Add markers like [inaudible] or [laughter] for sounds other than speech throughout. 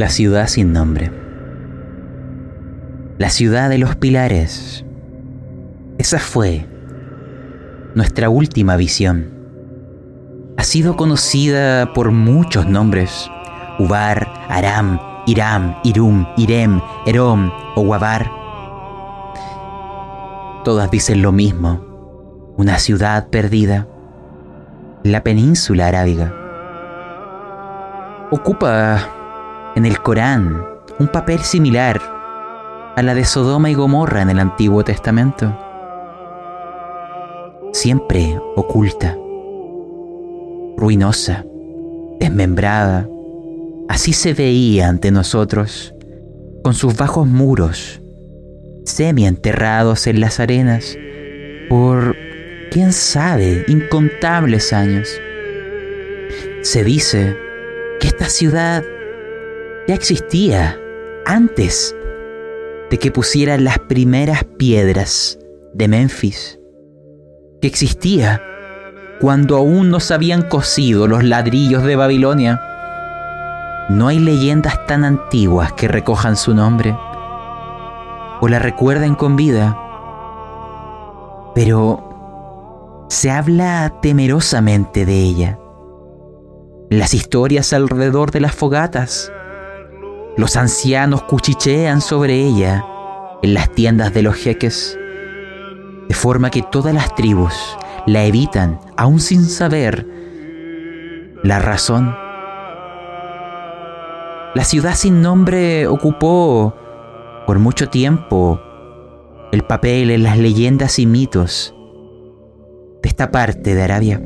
La ciudad sin nombre. La ciudad de los pilares. Esa fue nuestra última visión. Ha sido conocida por muchos nombres. Ubar, Aram, Iram, Irum, Irem, Erom o Wabar. Todas dicen lo mismo. Una ciudad perdida. La península arábiga. Ocupa en el Corán un papel similar a la de Sodoma y Gomorra en el Antiguo Testamento. Siempre oculta, ruinosa, desmembrada. Así se veía ante nosotros, con sus bajos muros, semi enterrados en las arenas, por, quién sabe, incontables años. Se dice que esta ciudad ya existía antes de que pusieran las primeras piedras de Memphis, que existía cuando aún no se habían cosido los ladrillos de Babilonia. No hay leyendas tan antiguas que recojan su nombre o la recuerden con vida, pero se habla temerosamente de ella. Las historias alrededor de las fogatas los ancianos cuchichean sobre ella en las tiendas de los jeques, de forma que todas las tribus la evitan, aún sin saber la razón. La ciudad sin nombre ocupó por mucho tiempo el papel en las leyendas y mitos de esta parte de Arabia.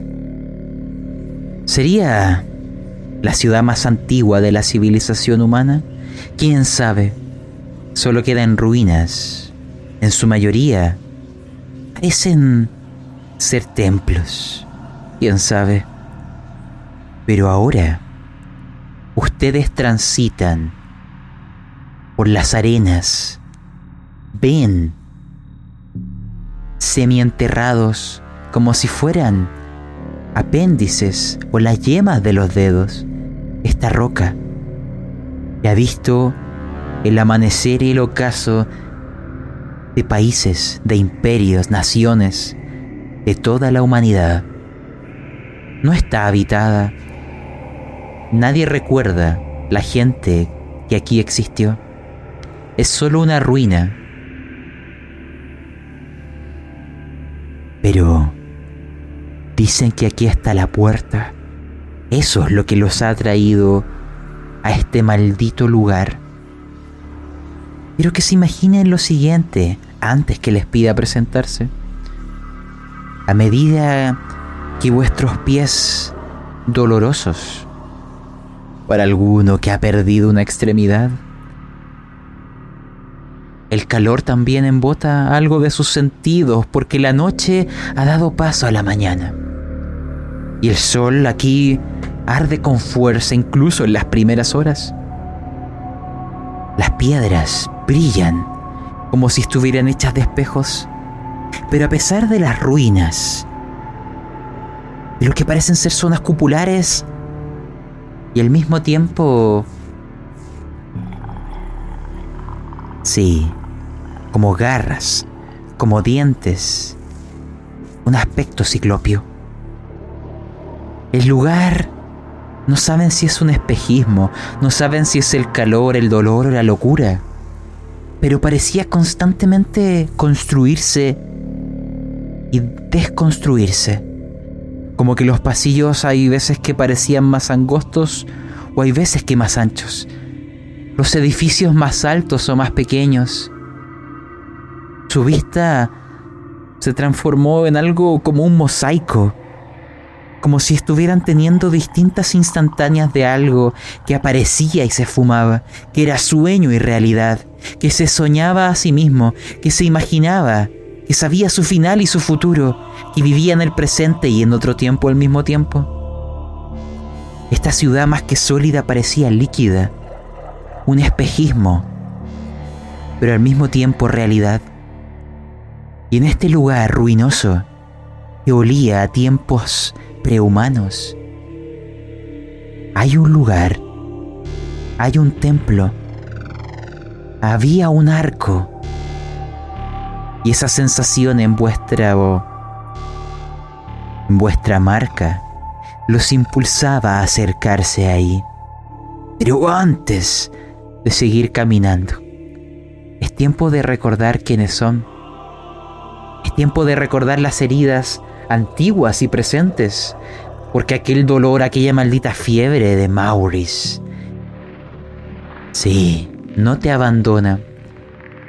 ¿Sería la ciudad más antigua de la civilización humana? ¿Quién sabe? Solo queda en ruinas. En su mayoría parecen ser templos. ¿Quién sabe? Pero ahora ustedes transitan por las arenas, ven semienterrados como si fueran apéndices o las yemas de los dedos, esta roca ha visto el amanecer y el ocaso de países, de imperios, naciones, de toda la humanidad. No está habitada. Nadie recuerda la gente que aquí existió. Es solo una ruina. Pero dicen que aquí está la puerta. Eso es lo que los ha traído a este maldito lugar. Pero que se imaginen lo siguiente antes que les pida presentarse. A medida que vuestros pies dolorosos, para alguno que ha perdido una extremidad, el calor también embota algo de sus sentidos porque la noche ha dado paso a la mañana. Y el sol aquí arde con fuerza incluso en las primeras horas. Las piedras brillan como si estuvieran hechas de espejos, pero a pesar de las ruinas, de lo que parecen ser zonas cupulares y al mismo tiempo... Sí, como garras, como dientes, un aspecto ciclopio. El lugar no saben si es un espejismo, no saben si es el calor, el dolor o la locura. Pero parecía constantemente construirse y desconstruirse. Como que los pasillos hay veces que parecían más angostos o hay veces que más anchos. Los edificios más altos o más pequeños. Su vista se transformó en algo como un mosaico como si estuvieran teniendo distintas instantáneas de algo que aparecía y se fumaba, que era sueño y realidad, que se soñaba a sí mismo, que se imaginaba, que sabía su final y su futuro, que vivía en el presente y en otro tiempo al mismo tiempo. Esta ciudad más que sólida parecía líquida, un espejismo, pero al mismo tiempo realidad. Y en este lugar ruinoso, que olía a tiempos prehumanos. Hay un lugar hay un templo. Había un arco. Y esa sensación en vuestra en vuestra marca los impulsaba a acercarse ahí. Pero antes de seguir caminando, es tiempo de recordar quiénes son. Es tiempo de recordar las heridas antiguas y presentes, porque aquel dolor, aquella maldita fiebre de Maurice, sí, no te abandona.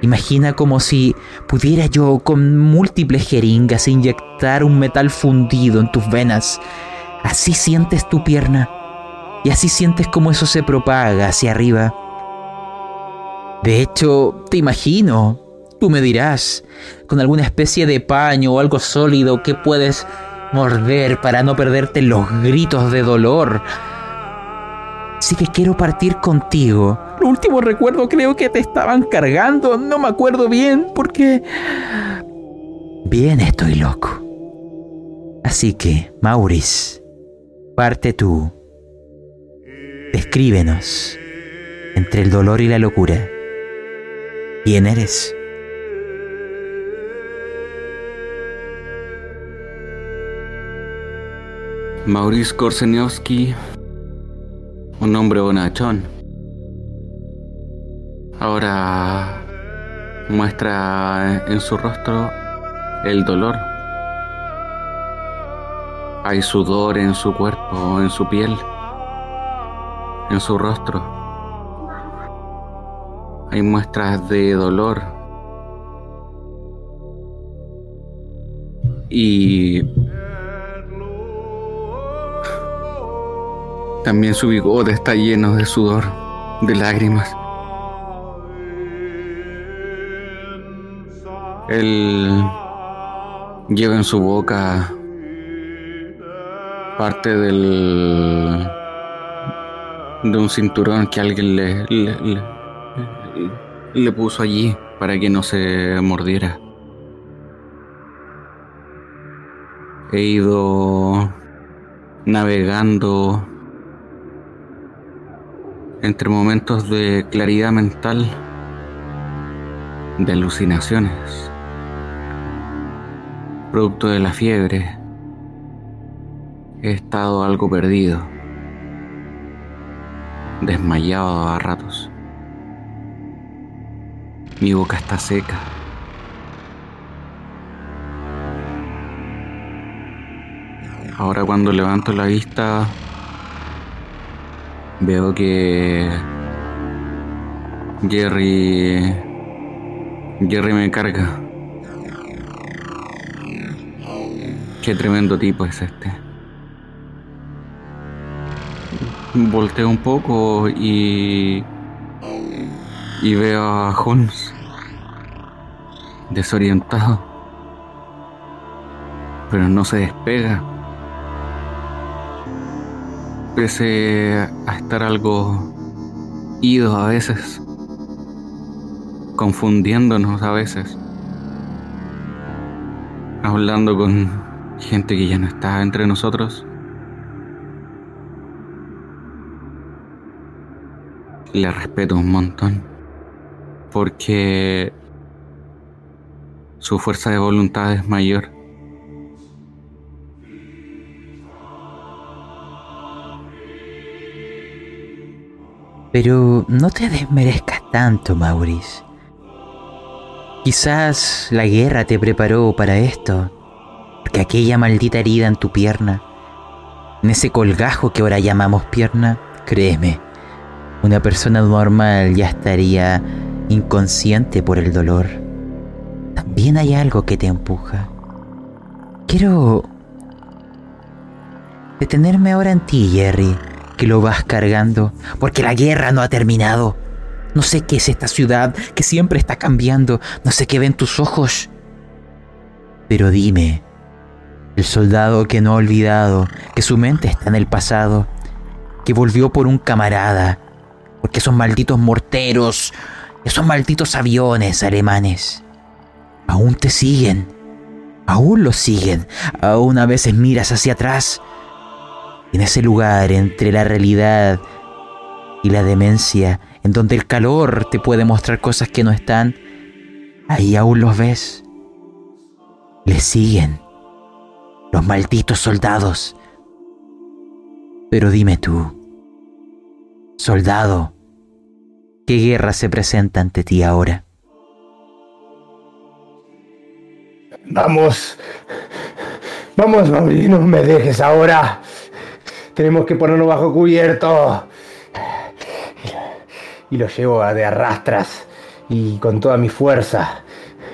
Imagina como si pudiera yo con múltiples jeringas inyectar un metal fundido en tus venas. Así sientes tu pierna y así sientes como eso se propaga hacia arriba. De hecho, te imagino, tú me dirás, con alguna especie de paño o algo sólido que puedes morder para no perderte los gritos de dolor. Así que quiero partir contigo. Lo último recuerdo creo que te estaban cargando, no me acuerdo bien porque... Bien estoy loco. Así que, Maurice, parte tú. Descríbenos entre el dolor y la locura. ¿Quién eres? Maurice Korseniowski, un hombre bonachón. Ahora muestra en su rostro el dolor. Hay sudor en su cuerpo, en su piel, en su rostro. Hay muestras de dolor. Y También su bigote está lleno de sudor, de lágrimas. Él lleva en su boca parte del de un cinturón que alguien le, le, le puso allí para que no se mordiera. He ido navegando entre momentos de claridad mental, de alucinaciones, producto de la fiebre, he estado algo perdido, desmayado a ratos. Mi boca está seca. Ahora cuando levanto la vista Veo que Jerry Jerry me carga. Qué tremendo tipo es este. Volteo un poco y y veo a Holmes desorientado, pero no se despega pese a estar algo ido a veces, confundiéndonos a veces, hablando con gente que ya no está entre nosotros. Le respeto un montón porque su fuerza de voluntad es mayor. Pero no te desmerezcas tanto, Maurice. Quizás la guerra te preparó para esto, porque aquella maldita herida en tu pierna, en ese colgajo que ahora llamamos pierna, créeme, una persona normal ya estaría inconsciente por el dolor. También hay algo que te empuja. Quiero detenerme ahora en ti, Jerry que lo vas cargando, porque la guerra no ha terminado. No sé qué es esta ciudad que siempre está cambiando, no sé qué ven tus ojos. Pero dime, el soldado que no ha olvidado que su mente está en el pasado, que volvió por un camarada, porque esos malditos morteros, esos malditos aviones alemanes, aún te siguen, aún los siguen, aún a veces miras hacia atrás en ese lugar entre la realidad y la demencia, en donde el calor te puede mostrar cosas que no están, ahí aún los ves. Le siguen los malditos soldados. Pero dime tú, soldado, ¿qué guerra se presenta ante ti ahora? Vamos, vamos, no me dejes ahora. Tenemos que ponernos bajo cubierto. Y lo llevo de arrastras y con toda mi fuerza.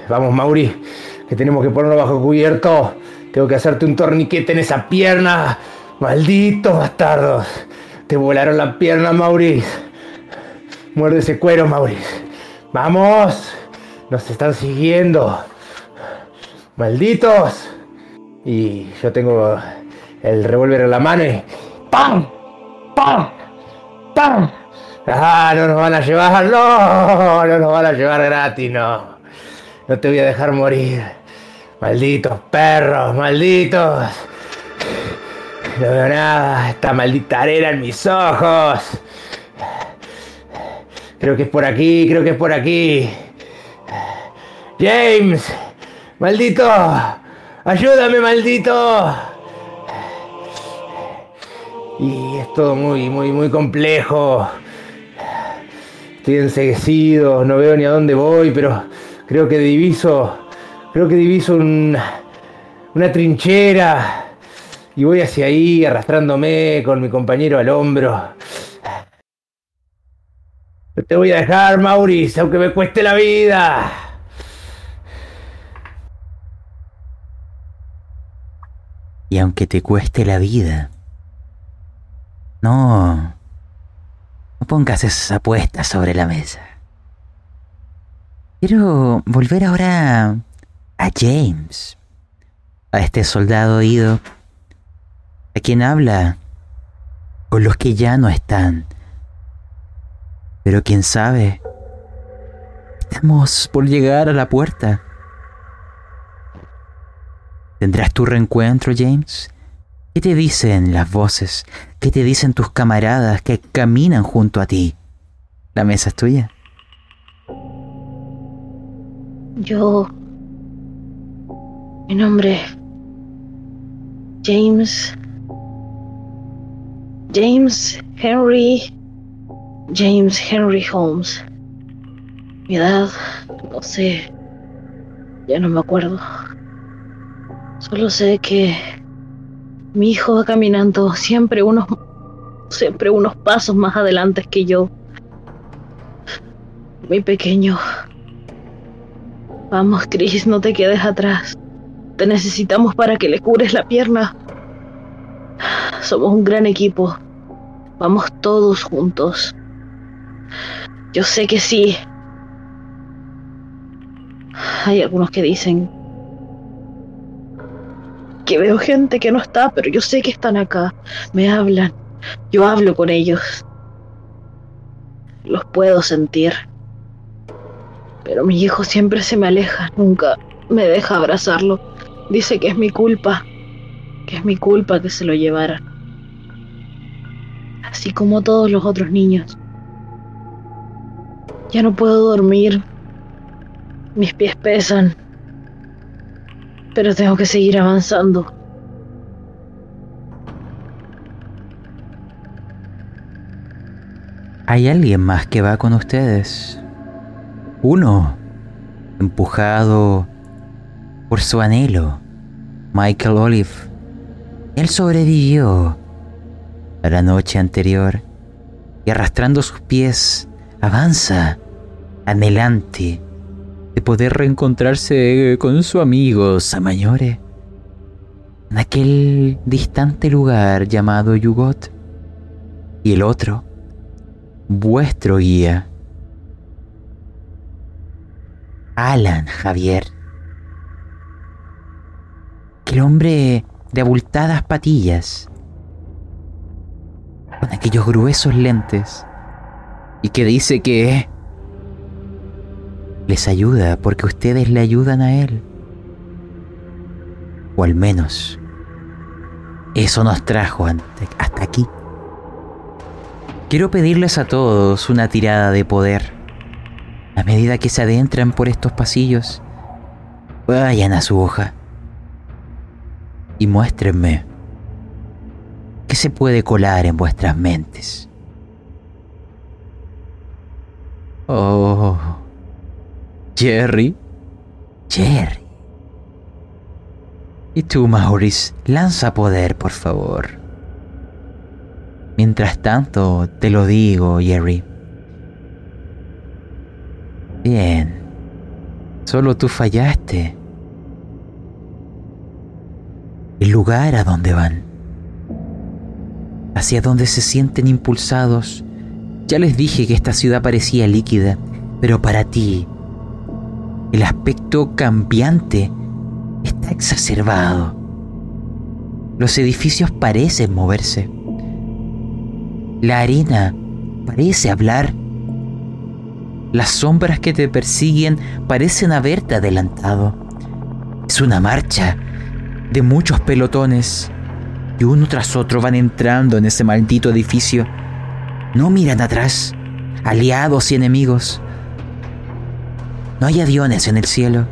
Vamos, Mauri, que tenemos que ponernos bajo cubierto. Tengo que hacerte un torniquete en esa pierna. Malditos bastardos. Te volaron la pierna, Maurice. Muerde ese cuero, Maurice. Vamos. Nos están siguiendo. Malditos. Y yo tengo el revólver en la mano y... ¡Pam! ¡Pam! ¡Pam! ¡Ah! No nos van a llevar, no, no nos van a llevar gratis, no. No te voy a dejar morir. Malditos perros, malditos. No veo nada, esta maldita arena en mis ojos. Creo que es por aquí, creo que es por aquí. James, maldito, ayúdame, maldito. Todo muy, muy, muy complejo. Estoy enseguecido, no veo ni a dónde voy, pero creo que diviso, creo que diviso una trinchera y voy hacia ahí arrastrándome con mi compañero al hombro. No te voy a dejar, Maurice, aunque me cueste la vida. Y aunque te cueste la vida, no, no pongas esas apuestas sobre la mesa. Quiero volver ahora a James, a este soldado ido, a quien habla con los que ya no están. Pero quién sabe, estamos por llegar a la puerta. ¿Tendrás tu reencuentro, James? ¿Qué te dicen las voces? ¿Qué te dicen tus camaradas que caminan junto a ti? La mesa es tuya. Yo... Mi nombre... James... James Henry... James Henry Holmes. Mi edad... No sé... Ya no me acuerdo. Solo sé que... Mi hijo va caminando siempre unos... Siempre unos pasos más adelante que yo. Muy pequeño. Vamos, Chris, no te quedes atrás. Te necesitamos para que le cures la pierna. Somos un gran equipo. Vamos todos juntos. Yo sé que sí. Hay algunos que dicen que veo gente que no está, pero yo sé que están acá. Me hablan. Yo hablo con ellos. Los puedo sentir. Pero mi hijo siempre se me aleja, nunca me deja abrazarlo. Dice que es mi culpa, que es mi culpa que se lo llevaran. Así como todos los otros niños. Ya no puedo dormir. Mis pies pesan. Pero tengo que seguir avanzando. ¿Hay alguien más que va con ustedes? Uno, empujado por su anhelo, Michael Olive. Él sobrevivió a la noche anterior y arrastrando sus pies avanza, anhelante de poder reencontrarse con su amigo Samañore en aquel distante lugar llamado Yugot. Y el otro, vuestro guía, Alan Javier. Aquel hombre de abultadas patillas, con aquellos gruesos lentes, y que dice que les ayuda porque ustedes le ayudan a él. O al menos eso nos trajo hasta aquí. Quiero pedirles a todos una tirada de poder. A medida que se adentran por estos pasillos, vayan a su hoja y muéstrenme qué se puede colar en vuestras mentes. Oh, Jerry. Jerry. Y tú, Maurice, lanza poder, por favor. Mientras tanto, te lo digo, Jerry. Bien. Solo tú fallaste. El lugar a donde van. Hacia donde se sienten impulsados. Ya les dije que esta ciudad parecía líquida, pero para ti, el aspecto cambiante está exacerbado. Los edificios parecen moverse. La arena parece hablar. Las sombras que te persiguen parecen haberte adelantado. Es una marcha de muchos pelotones y uno tras otro van entrando en ese maldito edificio. No miran atrás, aliados y enemigos. No hay aviones en el cielo.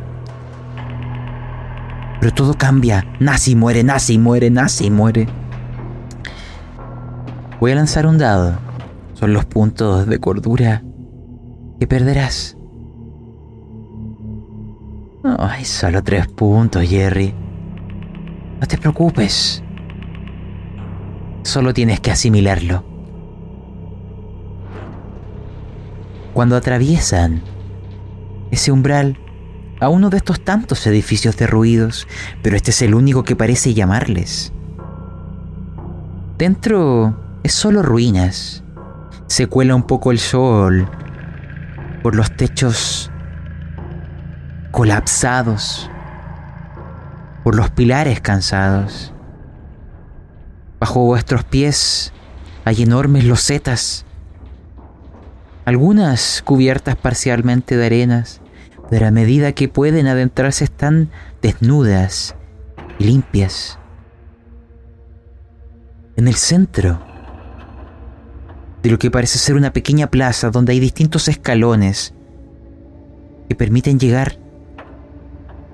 Pero todo cambia. Y muere, y muere, y muere. Voy a lanzar un dado. Son los puntos de cordura que perderás. No, hay solo tres puntos, Jerry. No te preocupes. Solo tienes que asimilarlo. Cuando atraviesan ese umbral a uno de estos tantos edificios derruidos, pero este es el único que parece llamarles. Dentro es solo ruinas. Se cuela un poco el sol por los techos colapsados por los pilares cansados. Bajo vuestros pies hay enormes losetas, algunas cubiertas parcialmente de arenas, pero a medida que pueden adentrarse están desnudas y limpias. En el centro de lo que parece ser una pequeña plaza donde hay distintos escalones que permiten llegar,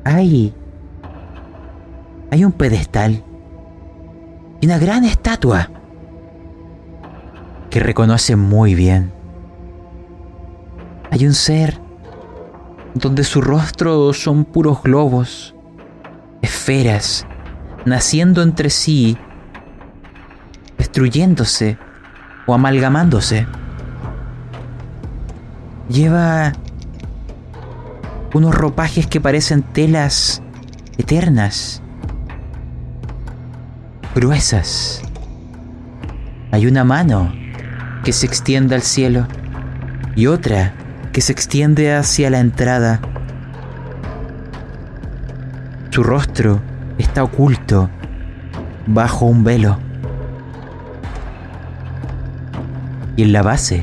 hay hay un pedestal y una gran estatua que reconoce muy bien. Hay un ser donde su rostro son puros globos, esferas, naciendo entre sí, destruyéndose o amalgamándose. Lleva unos ropajes que parecen telas eternas gruesas. Hay una mano que se extiende al cielo y otra que se extiende hacia la entrada. Su rostro está oculto bajo un velo. Y en la base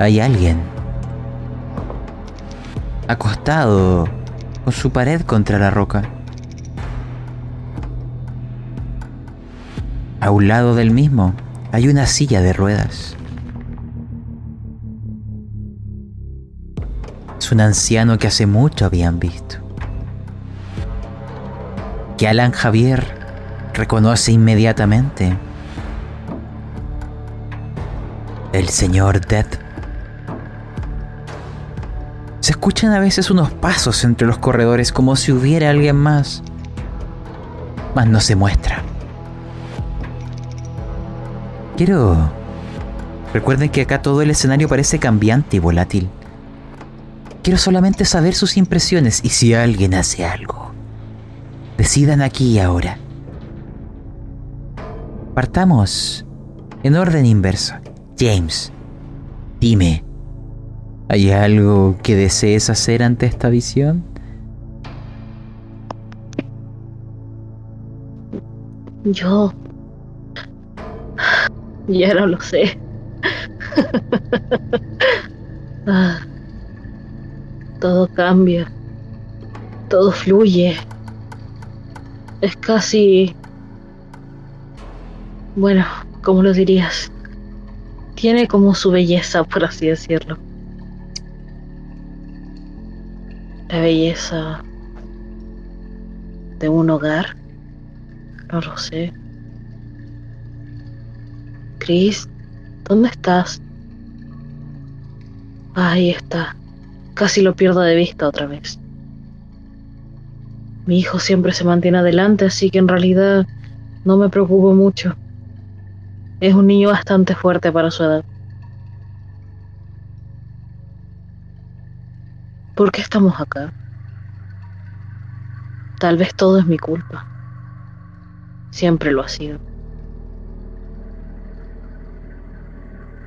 hay alguien acostado con su pared contra la roca. A un lado del mismo hay una silla de ruedas. Un anciano que hace mucho habían visto. Que Alan Javier reconoce inmediatamente. El señor Dead. Se escuchan a veces unos pasos entre los corredores como si hubiera alguien más. Mas no se muestra. Quiero... Recuerden que acá todo el escenario parece cambiante y volátil. Quiero solamente saber sus impresiones y si alguien hace algo. Decidan aquí y ahora. Partamos en orden inverso. James, dime, ¿hay algo que desees hacer ante esta visión? Yo Ya no lo sé. [laughs] Ah, todo cambia. Todo fluye. Es casi... Bueno, ¿cómo lo dirías? Tiene como su belleza, por así decirlo. La belleza de un hogar. No lo sé. Chris, ¿dónde estás? Ahí está. Casi lo pierdo de vista otra vez. Mi hijo siempre se mantiene adelante, así que en realidad no me preocupo mucho. Es un niño bastante fuerte para su edad. ¿Por qué estamos acá? Tal vez todo es mi culpa. Siempre lo ha sido.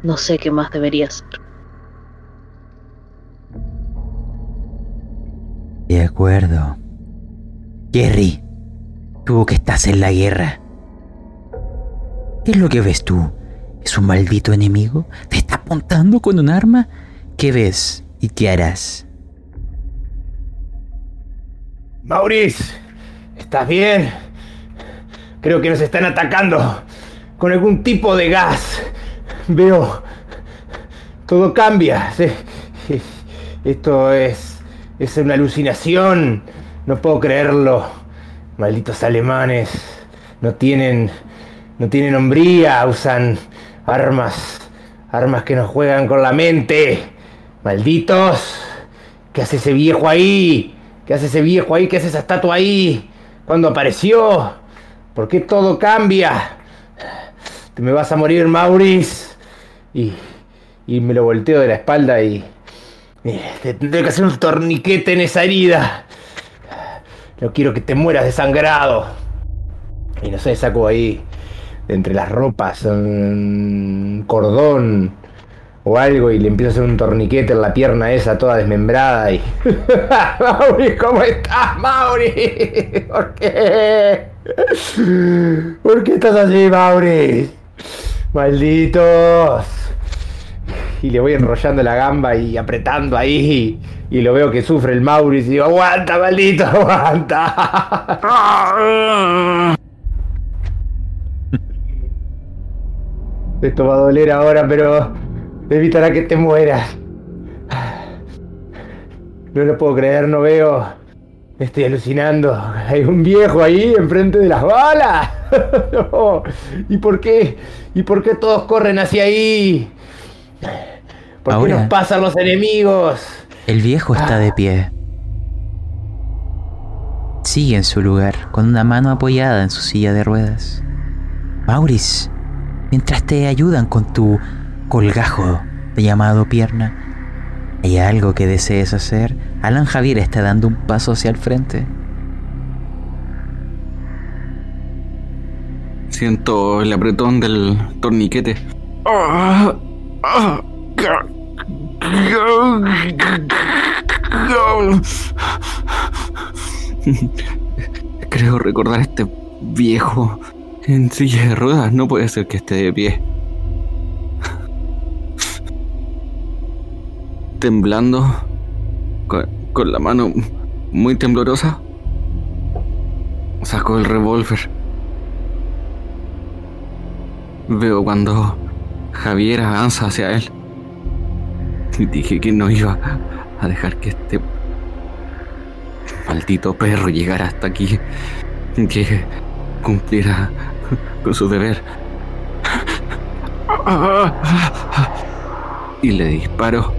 No sé qué más debería hacer. De acuerdo. Jerry, tú que estás en la guerra. ¿Qué es lo que ves tú? ¿Es un maldito enemigo? ¿Te está apuntando con un arma? ¿Qué ves y qué harás? Maurice, ¿estás bien? Creo que nos están atacando con algún tipo de gas. Veo. Todo cambia. Esto es. Es una alucinación. No puedo creerlo. Malditos alemanes. No tienen. No tienen hombría. Usan armas. Armas que nos juegan con la mente. Malditos. ¿Qué hace ese viejo ahí? ¿Qué hace ese viejo ahí? ¿Qué hace esa estatua ahí? ¿Cuándo apareció? ¿Por qué todo cambia? Te me vas a morir, Maurice. Y, y me lo volteo de la espalda y, te tendré que hacer un torniquete en esa herida. No quiero que te mueras desangrado. Y no sé, saco ahí, de entre las ropas, un cordón o algo y le empiezo a hacer un torniquete en la pierna esa toda desmembrada y... [laughs] Mauri, ¿cómo estás, Mauri? ¿Por qué? ¿Por qué estás así, Mauri? Malditos. Y le voy enrollando la gamba y apretando ahí y, lo veo que sufre el Maurice y digo, aguanta, maldito, [laughs] aguanta. [laughs] Esto va a doler ahora, pero evitará que te mueras. No lo puedo creer, no veo. Estoy alucinando. Hay un viejo ahí enfrente de las balas. [laughs] ¿Y por qué? ¿Y por qué todos corren hacia ahí? ¿Por qué Ahora. nos pasan los enemigos? El viejo está de pie. Sigue en su lugar, con una mano apoyada en su silla de ruedas. Maurice, mientras te ayudan con tu colgajo llamado pierna, ¿hay algo que desees hacer? Alan Javier está dando un paso hacia el frente. Siento el apretón del torniquete. Ah, ah, [laughs] Creo recordar a este viejo en silla de ruedas. No puede ser que esté de pie. [laughs] Temblando, con, con la mano muy temblorosa, saco el revólver. Veo cuando Javier avanza hacia él. Dije que no iba a dejar que este maldito perro llegara hasta aquí. Que cumpliera con su deber. Y le disparo,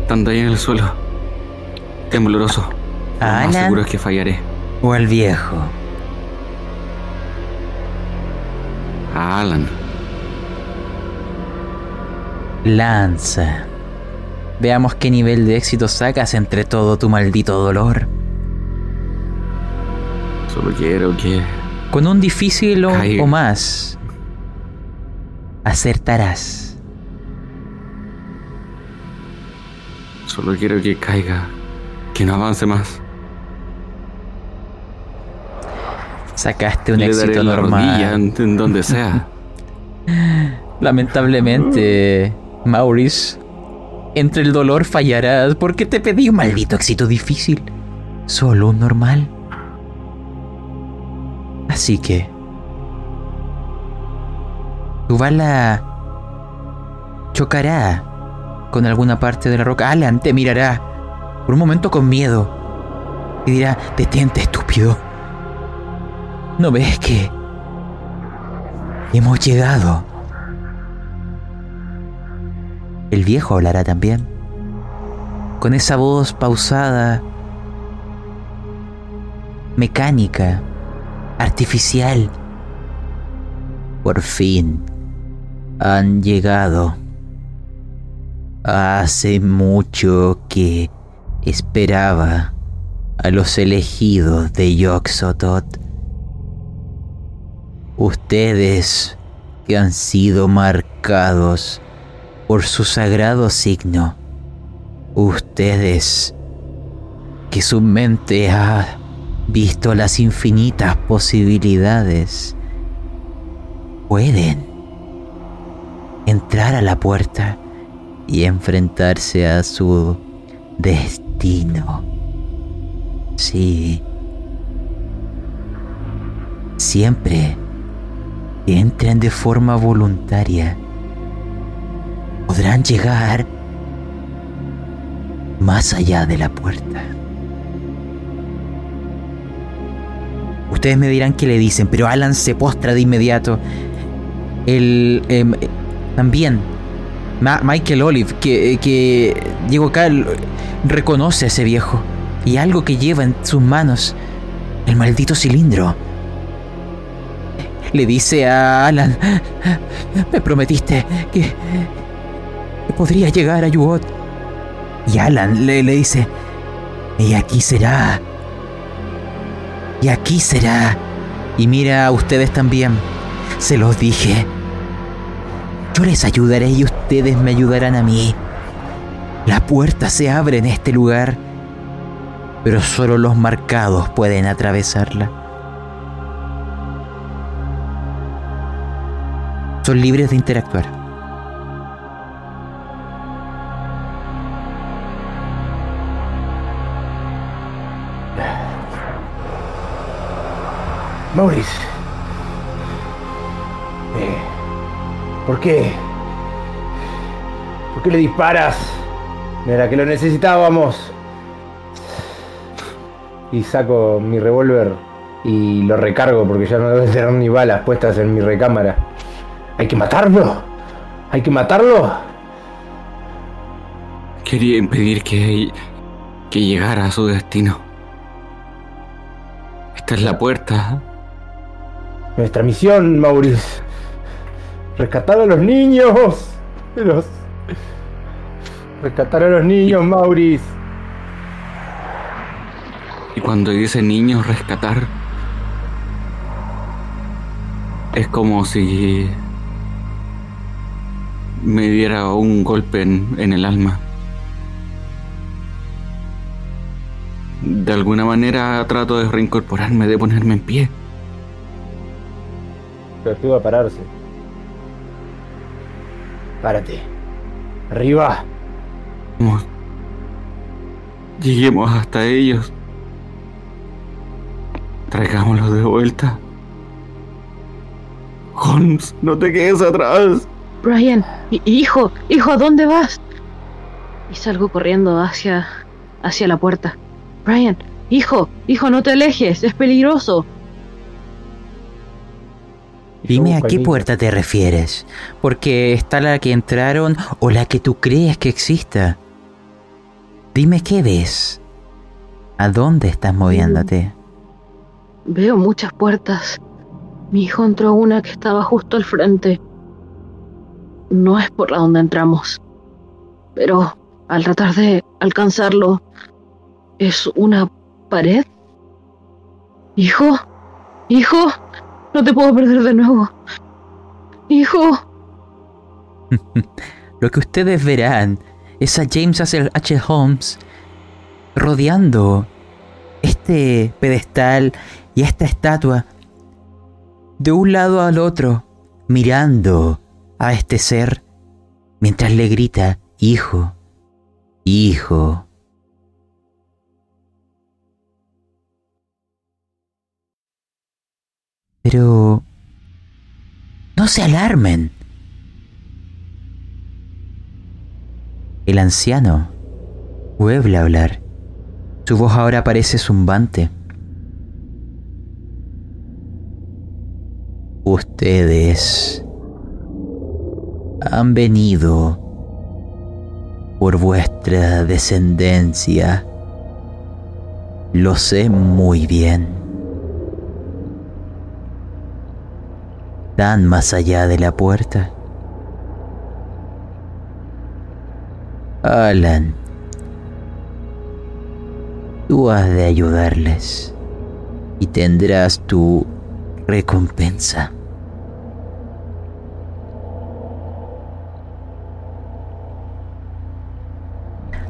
estando ahí en el suelo, tembloroso. Lo seguro es que fallaré. ¿O al viejo? A Alan. Lanza. Veamos qué nivel de éxito sacas entre todo tu maldito dolor. Solo quiero que Con un difícil o, más, acertarás. Solo quiero que caiga. Que no avance más. Sacaste un Le daré éxito la rodilla normal. en, en donde [laughs] sea. Lamentablemente, Maurice, entre el dolor fallarás porque te pedí un maldito éxito difícil. Solo un normal. Así que... Tu bala chocará con alguna parte de la roca. Alan te mirará por un momento con miedo y dirá, detente estúpido. ¿No ves que hemos llegado? El viejo hablará también, con esa voz pausada, mecánica, artificial. Por fin han llegado. Hace mucho que esperaba a los elegidos de Yoxotot. Ustedes que han sido marcados por su sagrado signo. Ustedes que su mente ha visto las infinitas posibilidades. Pueden entrar a la puerta y enfrentarse a su destino. Sí. Siempre entren de forma voluntaria. Podrán llegar más allá de la puerta. Ustedes me dirán qué le dicen, pero Alan se postra de inmediato. El, em, también Michael Olive, que, que llegó acá, reconoce a ese viejo y algo que lleva en sus manos, el maldito cilindro. Le dice a Alan, [laughs] me prometiste que, podría llegar a Yuot. Y Alan le, le dice, y aquí será. Y aquí será. Y mira a ustedes también. Se los dije. Yo les ayudaré y ustedes me ayudarán a mí. La puerta se abre en este lugar, pero solo los marcados pueden atravesarla. Son libres de interactuar. Maurice. Eh, ¿Por qué? ¿Por qué le disparas? Era que lo necesitábamos. Y saco mi revólver y lo recargo porque ya no debe tener ni balas puestas en mi recámara. ¿Hay que matarlo? ¿Hay que matarlo? Quería impedir que, que llegara a su destino. Esta es la puerta. Nuestra misión, Maurice. Rescatar a los niños. Los... Rescatar a los niños, Maurice. Y cuando dice niños rescatar, es como si me diera un golpe en, en el alma. De alguna manera trato de reincorporarme, de ponerme en pie. Pero estuvo a pararse. Párate. Arriba. Vamos. Lleguemos hasta ellos. Traigámoslos de vuelta. Holmes, no te quedes atrás. Brian, hi- hijo, hijo, ¿a dónde vas? Y salgo corriendo hacia, hacia la puerta. Brian, hijo, hijo, no te alejes, es peligroso. Dime a qué puerta te refieres, porque está la que entraron o la que tú crees que exista. Dime qué ves. ¿A dónde estás moviéndote? Veo muchas puertas. Mi hijo entró a una que estaba justo al frente. No es por la donde entramos. Pero al tratar de alcanzarlo, es una pared. Hijo, hijo, no te puedo perder de nuevo. Hijo, [laughs] Lo que ustedes verán es a James H. Holmes rodeando este pedestal y esta estatua de un lado al otro, mirando a este ser mientras le grita, hijo, hijo. Pero... No se alarmen. El anciano vuelve hablar. Su voz ahora parece zumbante. Ustedes han venido por vuestra descendencia. Lo sé muy bien. Tan más allá de la puerta. Alan, tú has de ayudarles y tendrás tu recompensa.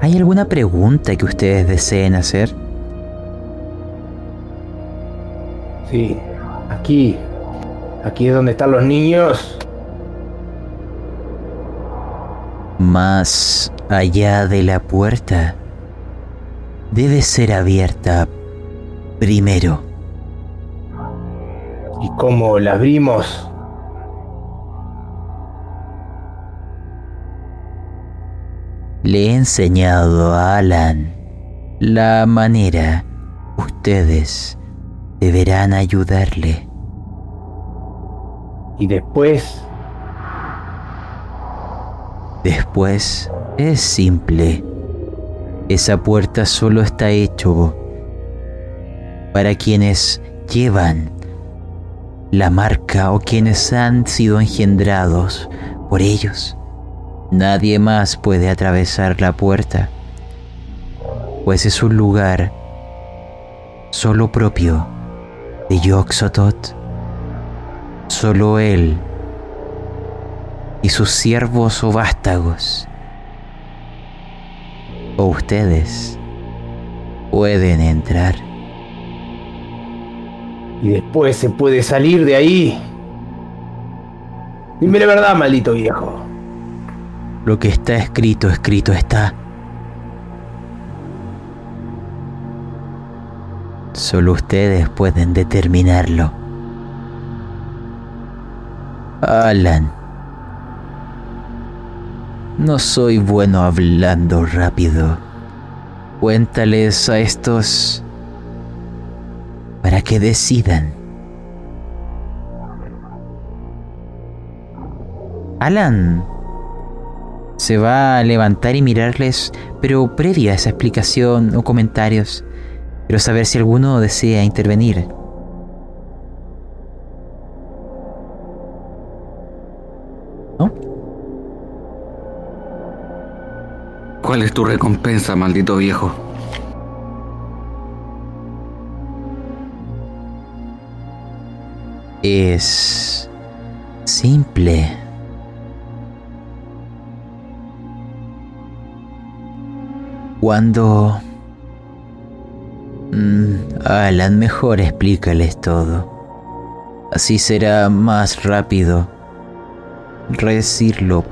¿Hay alguna pregunta que ustedes deseen hacer? Sí, aquí. Aquí es donde están los niños. Más allá de la puerta debe ser abierta primero. ¿Y cómo la abrimos? Le he enseñado a Alan la manera. Ustedes deberán ayudarle. Y después... Después es simple. Esa puerta solo está hecho para quienes llevan la marca o quienes han sido engendrados por ellos. Nadie más puede atravesar la puerta, pues es un lugar solo propio de Yoxotot. Solo él y sus siervos o vástagos, o ustedes, pueden entrar. Y después se puede salir de ahí. Dime la verdad, maldito viejo. Lo que está escrito, escrito está. Solo ustedes pueden determinarlo. Alan. No soy bueno hablando rápido. Cuéntales a estos para que decidan. Alan se va a levantar y mirarles, pero previa a esa explicación o comentarios, quiero saber si alguno desea intervenir. ¿Cuál es tu recompensa, maldito viejo? Es simple. Cuando... Mm, Alan, mejor explícales todo. Así será más rápido decirlo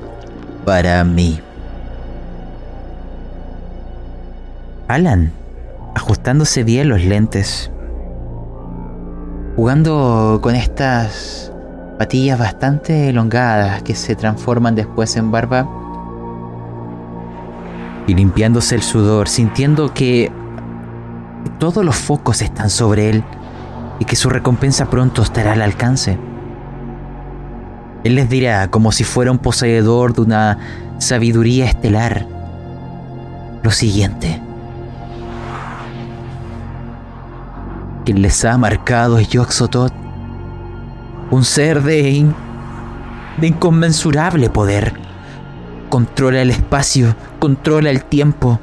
para mí. Alan, ajustándose bien los lentes, jugando con estas patillas bastante elongadas que se transforman después en barba, y limpiándose el sudor, sintiendo que todos los focos están sobre él y que su recompensa pronto estará al alcance. Él les dirá, como si fuera un poseedor de una sabiduría estelar, lo siguiente. Quien les ha marcado es Yoxotot, un ser de, de inconmensurable poder. Controla el espacio, controla el tiempo,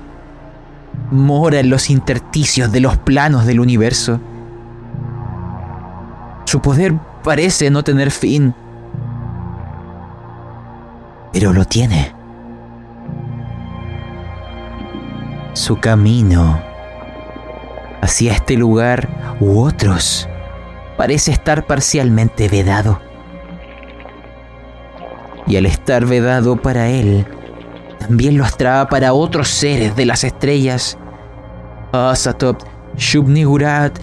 mora en los intersticios de los planos del universo. Su poder parece no tener fin, pero lo tiene. Su camino hacia este lugar u otros parece estar parcialmente vedado. Y al estar vedado para él, también lo estará para otros seres de las estrellas. Asatop, Shubnigurat,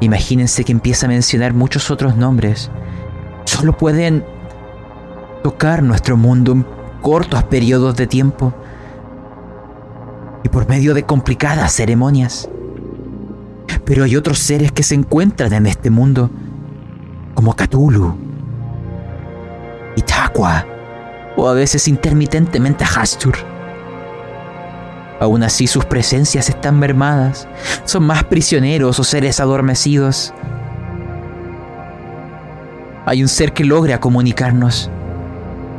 imagínense que empieza a mencionar muchos otros nombres. Solo pueden tocar nuestro mundo en cortos periodos de tiempo. y por medio de complicadas ceremonias. Pero hay otros seres que se encuentran en este mundo, como Cthulhu, Itaqua o a veces intermitentemente Hastur. Aún así sus presencias están mermadas, son más prisioneros o seres adormecidos. Hay un ser que logra comunicarnos,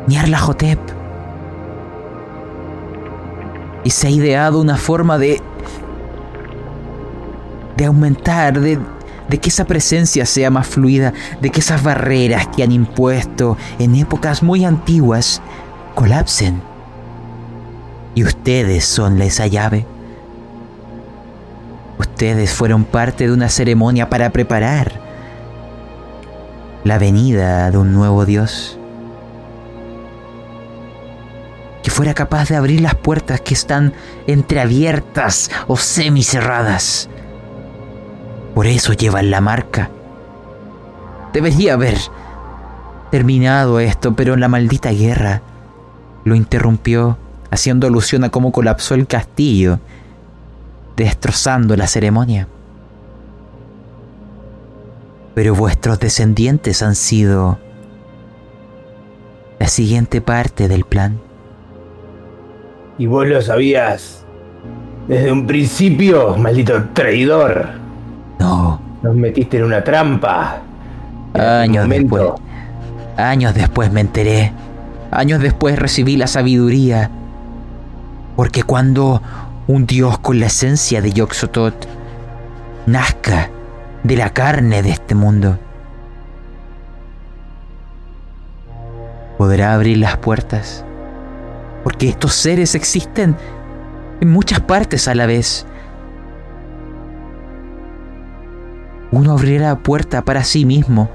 Nyarlathotep. Y se ha ideado una forma de de aumentar, de, que esa presencia sea más fluida, de que esas barreras que han impuesto en épocas muy antiguas colapsen. Y ustedes son esa llave. Ustedes fueron parte de una ceremonia para preparar la venida de un nuevo Dios. Que fuera capaz de abrir las puertas que están entreabiertas o semicerradas. Por eso llevan la marca. Debería haber terminado esto, pero la maldita guerra lo interrumpió haciendo alusión a cómo colapsó el castillo, destrozando la ceremonia. Pero vuestros descendientes han sido la siguiente parte del plan. Y vos lo sabías desde un principio, maldito traidor. No. Nos metiste en una trampa. Años después. Años después me enteré. Años después recibí la sabiduría porque cuando un dios con la esencia de Yoxotot nazca de la carne de este mundo, podrá abrir las puertas. Porque estos seres existen en muchas partes a la vez. Uno abrirá la puerta para sí mismo,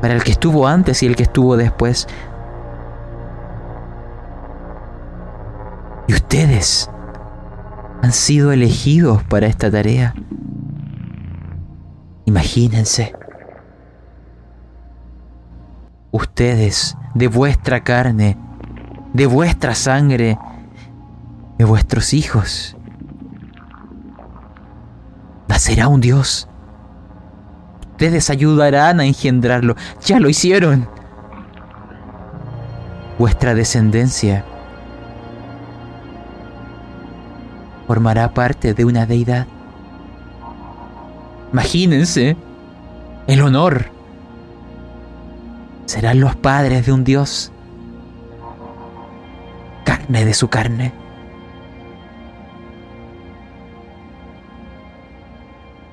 para el que estuvo antes y el que estuvo después, Y ustedes han sido elegidos para esta tarea. Imagínense. Ustedes, de vuestra carne, de vuestra sangre, de vuestros hijos, nacerá un Dios. Ustedes ayudarán a engendrarlo. Ya lo hicieron. Vuestra descendencia formará parte de una deidad. Imagínense el honor. Serán los padres de un dios. Carne de su carne.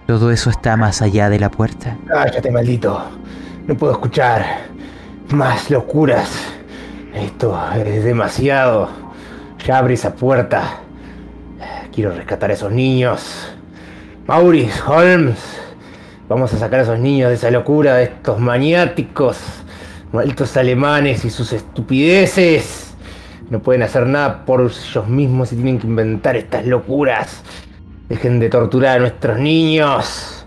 Todo eso está más allá de la puerta. Cállate, maldito. No puedo escuchar más locuras. Esto es demasiado. Ya abre esa puerta. Quiero rescatar a esos niños. Maurice, Holmes. Vamos a sacar a esos niños de esa locura, de estos maniáticos, malditos alemanes y sus estupideces. No pueden hacer nada por ellos mismos y tienen que inventar estas locuras. Dejen de torturar a nuestros niños.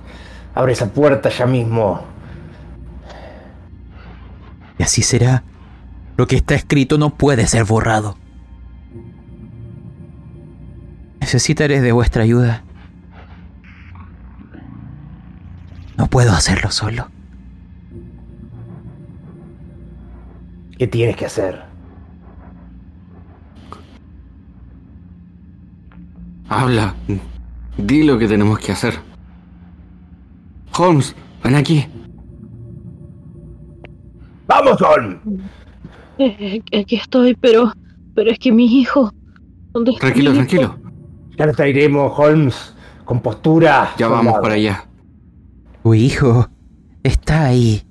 Abre esa puerta ya mismo. Y así será. Lo que está escrito no puede ser borrado. Necesitaré de vuestra ayuda. No puedo hacerlo solo. ¿Qué tienes que hacer? Habla. Di lo que tenemos que hacer. Holmes, ven aquí. ¡Vamos, Holmes! Eh, aquí estoy, pero. Pero es que mi hijo. ¿Dónde está Tranquilo, mi hijo? tranquilo. Ya lo traeremos, Holmes. Con postura. Ya vamos para allá. Tu hijo está ahí.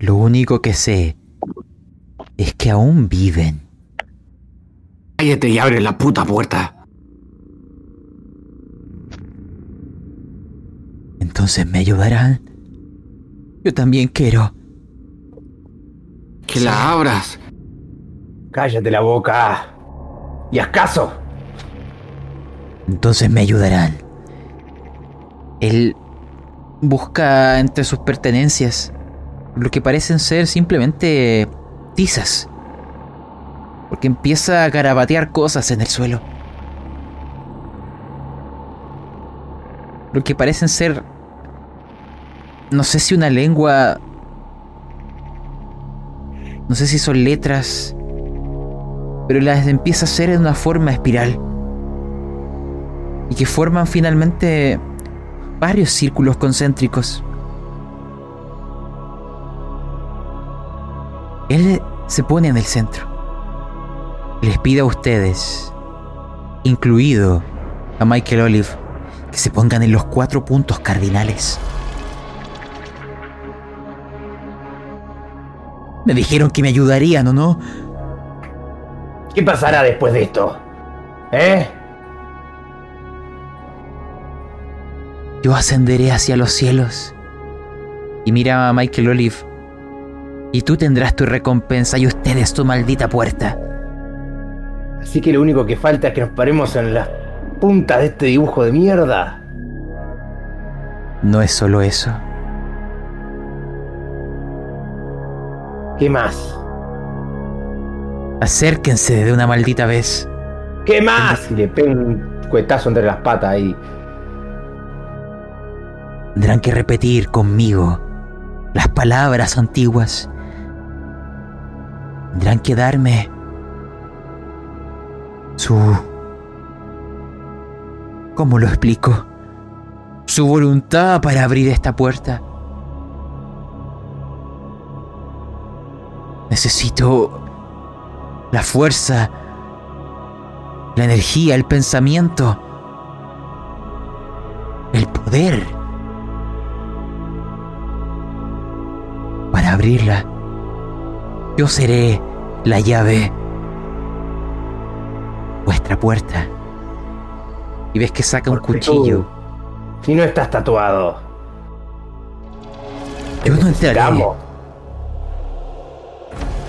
Lo único que sé es que aún viven. Cállate y abre la puta puerta. Entonces me ayudarán. Yo también quiero. Que la abras. Cállate la boca. Y haz caso. Entonces me ayudarán. Él busca entre sus pertenencias lo que parecen ser simplemente tizas. Porque empieza a garabatear cosas en el suelo. Lo que parecen ser no sé si una lengua, no sé si son letras, pero las empieza a hacer en una forma espiral y que forman finalmente varios círculos concéntricos. Él se pone en el centro. Les pide a ustedes, incluido a Michael Olive, que se pongan en los cuatro puntos cardinales. Me dijeron que me ayudarían, ¿o no? ¿Qué pasará después de esto? ¿Eh? Yo ascenderé hacia los cielos. Y mira a Michael Olive. Y tú tendrás tu recompensa y ustedes tu maldita puerta. Así que lo único que falta es que nos paremos en las puntas de este dibujo de mierda. No es solo eso. ¿Qué más? Acérquense de una maldita vez. ¿Qué más? Y le pego un cuetazo entre las patas ahí. Tendrán que repetir conmigo las palabras antiguas. Tendrán que darme su... ¿Cómo lo explico? Su voluntad para abrir esta puerta. Necesito la fuerza, la energía, el pensamiento, el poder para abrirla. Yo seré la llave, vuestra puerta. Y ves que saca un cuchillo. Si no estás tatuado. Yo no entraré.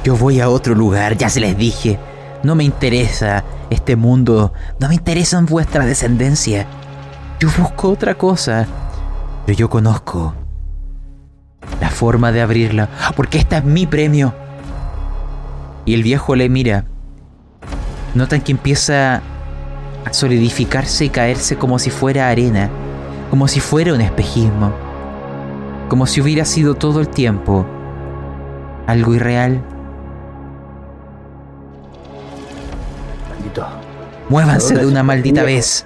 Yo voy a otro lugar, ya se les dije. No me interesa este mundo, no me interesan vuestra descendencia. Yo busco otra cosa. Pero yo conozco la forma de abrirla, porque esta es mi premio. Y el viejo le mira. Notan que empieza a solidificarse y caerse como si fuera arena, como si fuera un espejismo, como si hubiera sido todo el tiempo algo irreal. Maldito. Muévanse de una maldita vez.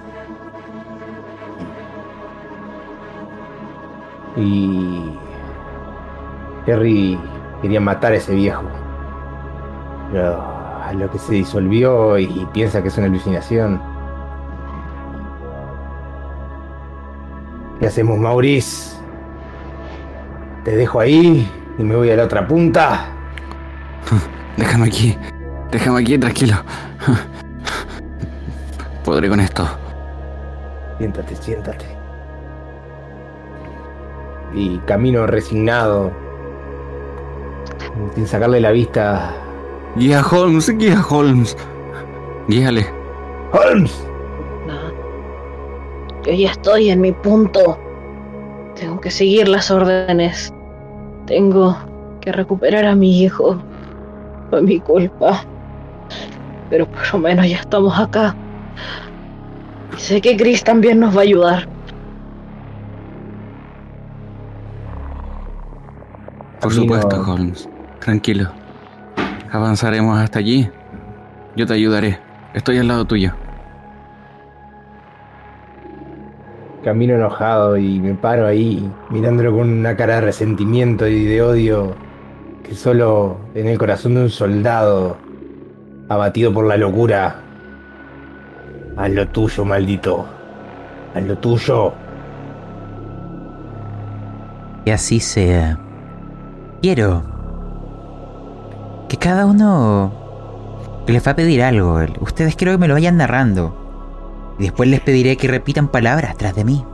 Y. Harry quería matar a ese viejo. Pero a lo que se disolvió y piensa que es una alucinación. ¿Qué hacemos, Maurice? Te dejo ahí y me voy a la otra punta. [laughs] Déjame aquí. Déjame aquí, tranquilo. [laughs] Podré con esto. Siéntate, siéntate. Y camino resignado, sin sacarle la vista. Guía Holmes, guía Holmes. Guíale. ¡Holmes! No. Yo ya estoy en mi punto. Tengo que seguir las órdenes. Tengo que recuperar a mi hijo. Fue mi culpa. Pero por lo menos ya estamos acá. Sé que Chris también nos va a ayudar. Por supuesto, Holmes. Tranquilo. Avanzaremos hasta allí. Yo te ayudaré. Estoy al lado tuyo. Camino enojado y me paro ahí mirándolo con una cara de resentimiento y de odio que solo en el corazón de un soldado abatido por la locura. Haz lo tuyo, maldito. Haz lo tuyo. Que así sea. Quiero que cada uno les va a pedir algo. Ustedes quiero que me lo vayan narrando. Y después les pediré que repitan palabras tras de mí.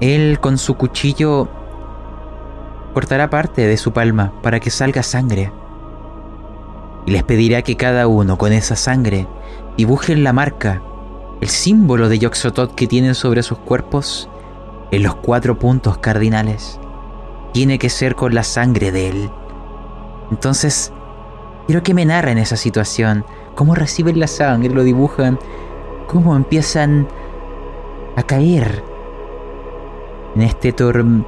Él con su cuchillo cortará parte de su palma para que salga sangre. Y les pedirá que cada uno con esa sangre dibujen la marca, el símbolo de Yoxotot que tienen sobre sus cuerpos en los cuatro puntos cardinales. Tiene que ser con la sangre de él. Entonces, quiero que me narren esa situación. Cómo reciben la sangre, lo dibujan. Cómo empiezan a caer en este torm...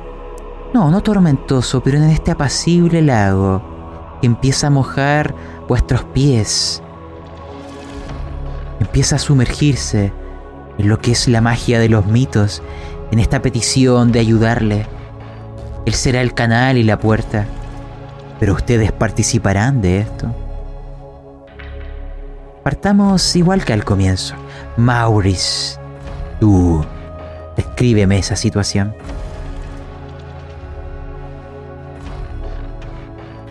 No, no tormentoso, pero en este apacible lago que empieza a mojar vuestros pies. Empieza a sumergirse en lo que es la magia de los mitos, en esta petición de ayudarle. Él será el canal y la puerta, pero ustedes participarán de esto. Partamos igual que al comienzo. Maurice, tú, descríbeme esa situación.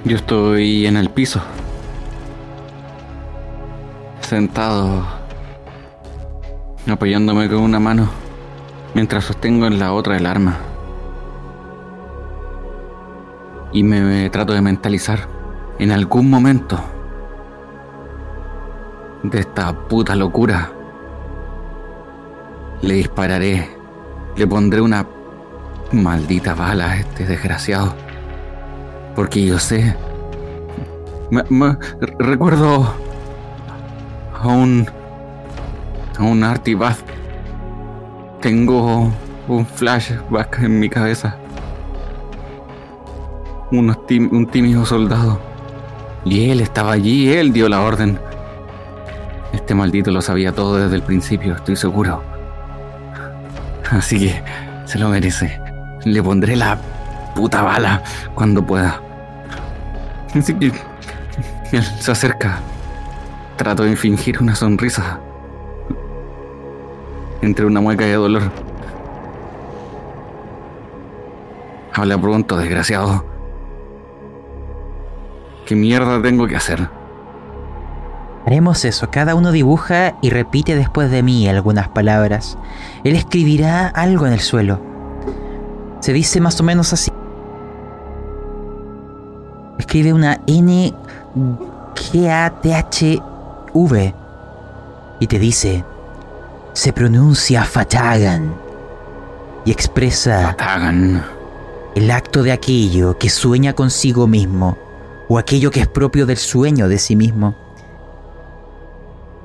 Yo estoy en el piso, sentado, apoyándome con una mano, mientras sostengo en la otra el arma. Y me, trato de mentalizar. En algún momento de esta puta locura, le dispararé, le pondré una maldita bala a este desgraciado. Porque yo sé. Me, me- recuerdo a un. a un Artibaz. Tengo un flashback en mi cabeza. Unos un tímido soldado. Y él estaba allí, él dio la orden. Este maldito lo sabía todo desde el principio, estoy seguro. Así que se lo merece. Le pondré la puta bala cuando pueda. Así que él se acerca. Trato de fingir una sonrisa. Entre una mueca de dolor. Habla pronto, desgraciado. ¿Qué mierda tengo que hacer? Haremos eso, cada uno dibuja y repite después de mí algunas palabras. Él escribirá algo en el suelo. Se dice más o menos así. Escribe una N G A T H V y te dice se pronuncia Fatagan y expresa Tagan. el acto de aquello que sueña consigo mismo o aquello que es propio del sueño de sí mismo.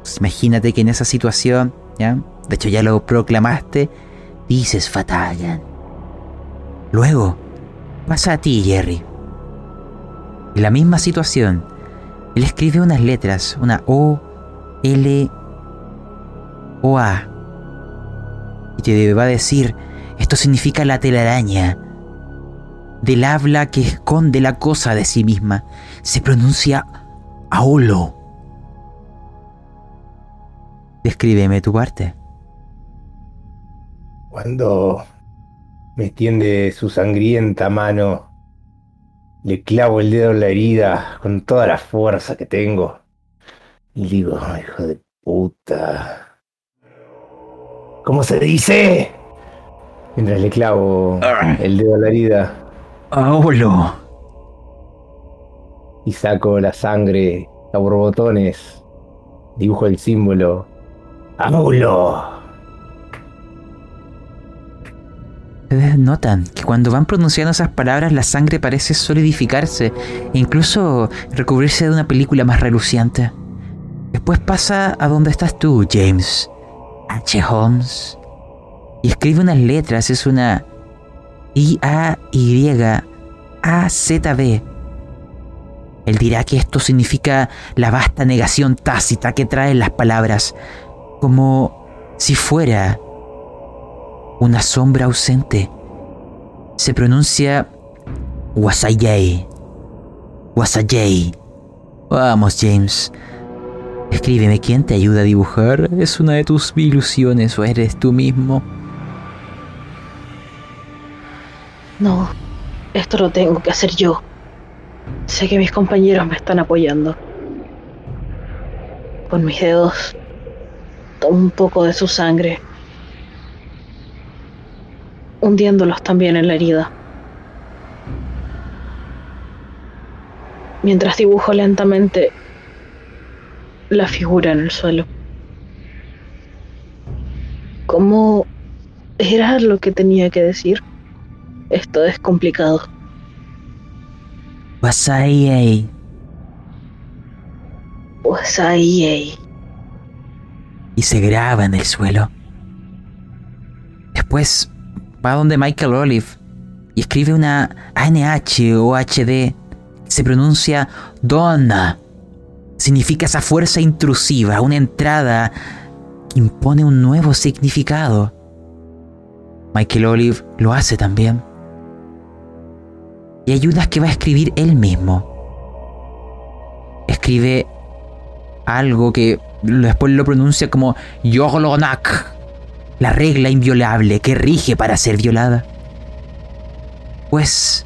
Pues imagínate que en esa situación, ¿ya? De hecho ya lo proclamaste, dices Fatagan. Luego, pasa a ti, Jerry. En la misma situación, él escribe unas letras, una O, L, O, A. Y te va a decir, esto significa la telaraña del habla que esconde la cosa de sí misma. Se pronuncia Aolo. Descríbeme tu parte. Cuando me extiende su sangrienta mano, le clavo el dedo en la herida con toda la fuerza que tengo. Y digo, hijo de puta. ¿Cómo se dice? Mientras le clavo el dedo en la herida Aolo. y saco la sangre a borbotones, dibujo el símbolo. ¡Aulo! Ustedes notan que cuando van pronunciando esas palabras la sangre parece solidificarse e incluso recubrirse de una película más reluciente. Después pasa a donde estás tú, James H. Holmes, y escribe unas letras, es una I-A-Y-A-Z-B. Él dirá que esto significa la vasta negación tácita que traen las palabras, como si fuera una sombra ausente. Se pronuncia Wasayay. Wasayay. Vamos, James. Escríbeme quién te ayuda a dibujar. ¿Es una de tus ilusiones o eres tú mismo? No, esto lo tengo que hacer yo. Sé que mis compañeros me están apoyando. Con mis dedos tomo un poco de su sangre, hundiéndolos también en la herida. Mientras dibujo lentamente la figura en el suelo. ¿Cómo era lo que tenía que decir? Esto es complicado. Ahí, ahí. Y se graba en el suelo. Después va donde Michael Olive y escribe una ANH o HD. Se pronuncia Donna. Significa esa fuerza intrusiva, una entrada que impone un nuevo significado. Michael Olive lo hace también. Y hay que va a escribir él mismo. Escribe algo que después lo pronuncia como Yoglonak, la regla inviolable que rige para ser violada. Pues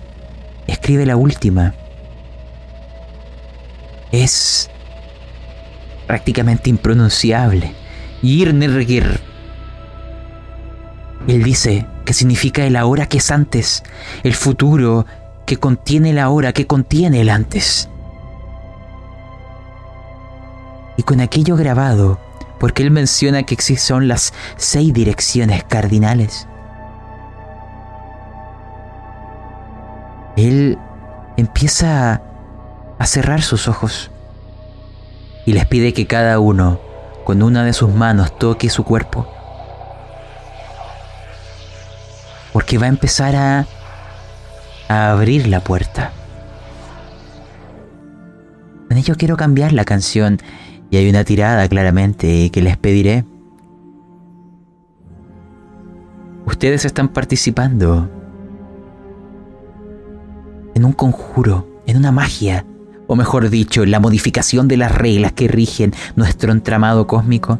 escribe la última. Es prácticamente impronunciable. Yirnirgir. Él dice que significa el ahora que es antes, el futuro que contiene el ahora, que contiene el antes. Y con aquello grabado, porque él menciona que son las seis direcciones cardinales. Él empieza a cerrar sus ojos y les pide que cada uno con una de sus manos toque su cuerpo. Porque va a empezar a, a abrir la puerta. En ello quiero cambiar la canción y hay una tirada claramente que les pediré. Ustedes están participando en un conjuro, en una magia, o mejor dicho, en la modificación de las reglas que rigen nuestro entramado cósmico.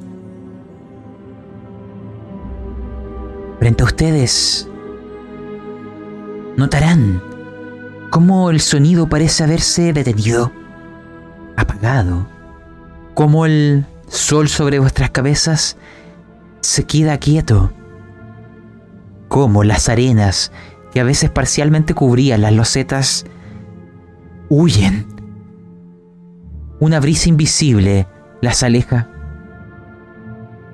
Frente a ustedes, notarán cómo el sonido parece haberse detenido, apagado como el sol sobre vuestras cabezas se queda quieto, como las arenas que a veces parcialmente cubrían las losetas huyen. Una brisa invisible las aleja.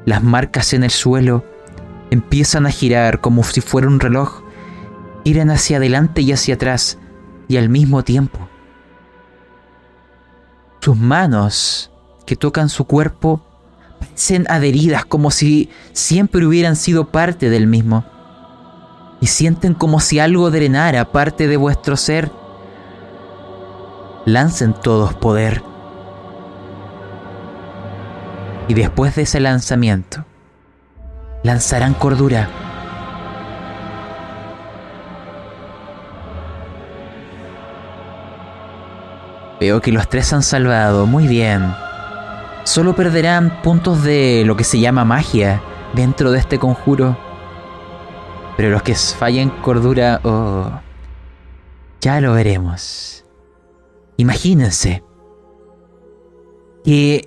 Las marcas en el suelo empiezan a girar como si fuera un reloj, giran hacia adelante y hacia atrás y al mismo tiempo. Sus manos que tocan su cuerpo parecen adheridas como si siempre hubieran sido parte del mismo. Y sienten como si algo drenara parte de vuestro ser. Lancen todos poder. Y después de ese lanzamiento, lanzarán cordura. Veo que los tres han salvado. Muy bien solo perderán puntos de lo que se llama magia dentro de este conjuro. Pero los que fallen cordura, oh, ya lo veremos. Imagínense que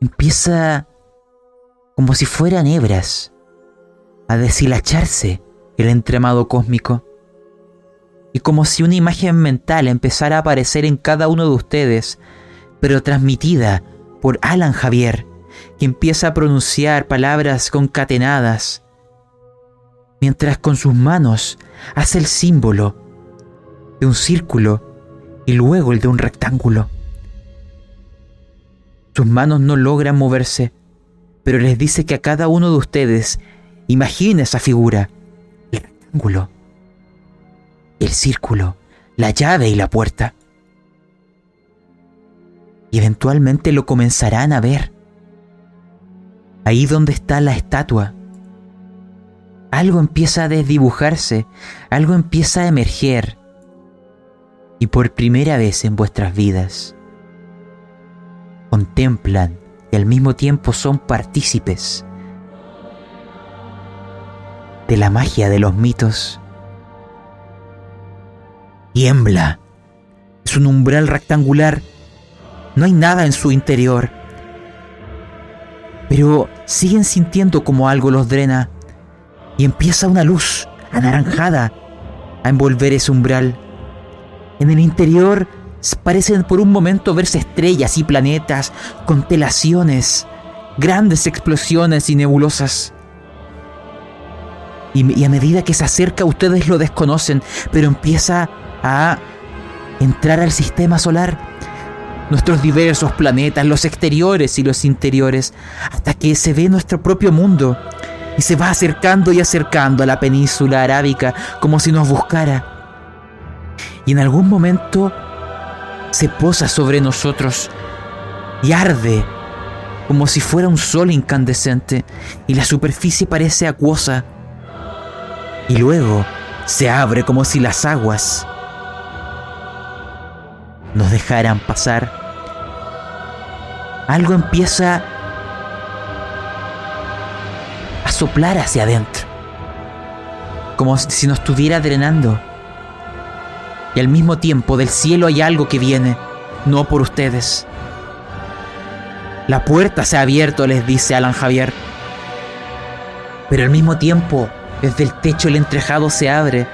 empieza como si fueran hebras a deshilacharse el entremado cósmico. Y como si una imagen mental empezara a aparecer en cada uno de ustedes pero transmitida por Alan Javier, que empieza a pronunciar palabras concatenadas, mientras con sus manos hace el símbolo de un círculo y luego el de un rectángulo. Sus manos no logran moverse, pero les dice que a cada uno de ustedes imagine esa figura, el rectángulo, el círculo, la llave y la puerta y eventualmente lo comenzarán a ver. Ahí donde está la estatua. Algo empieza a desdibujarse, algo empieza a emerger. Y por primera vez en vuestras vidas, contemplan y al mismo tiempo son partícipes de la magia de los mitos. Tiembla. Es un umbral rectangular no hay nada en su interior. Pero siguen sintiendo como algo los drena y empieza una luz anaranjada a envolver ese umbral. En el interior parecen por un momento verse estrellas y planetas, constelaciones, grandes explosiones y nebulosas. Y, y, a medida que se acerca ustedes lo desconocen, pero empieza a entrar al sistema solar nuestros diversos planetas, los exteriores y los interiores, hasta que se ve nuestro propio mundo, y se va acercando y acercando a la península arábica como si nos buscara. Y en algún momento se posa sobre nosotros y arde como si fuera un sol incandescente y la superficie parece acuosa. Y luego se abre como si las aguas nos dejaran pasar. Algo empieza a soplar hacia adentro, como si nos estuviera drenando. Y al mismo tiempo del cielo hay algo que viene, no por ustedes, la puerta se ha abierto, les dice Alan Javier. Pero al mismo tiempo, desde el techo el entrejado se abre.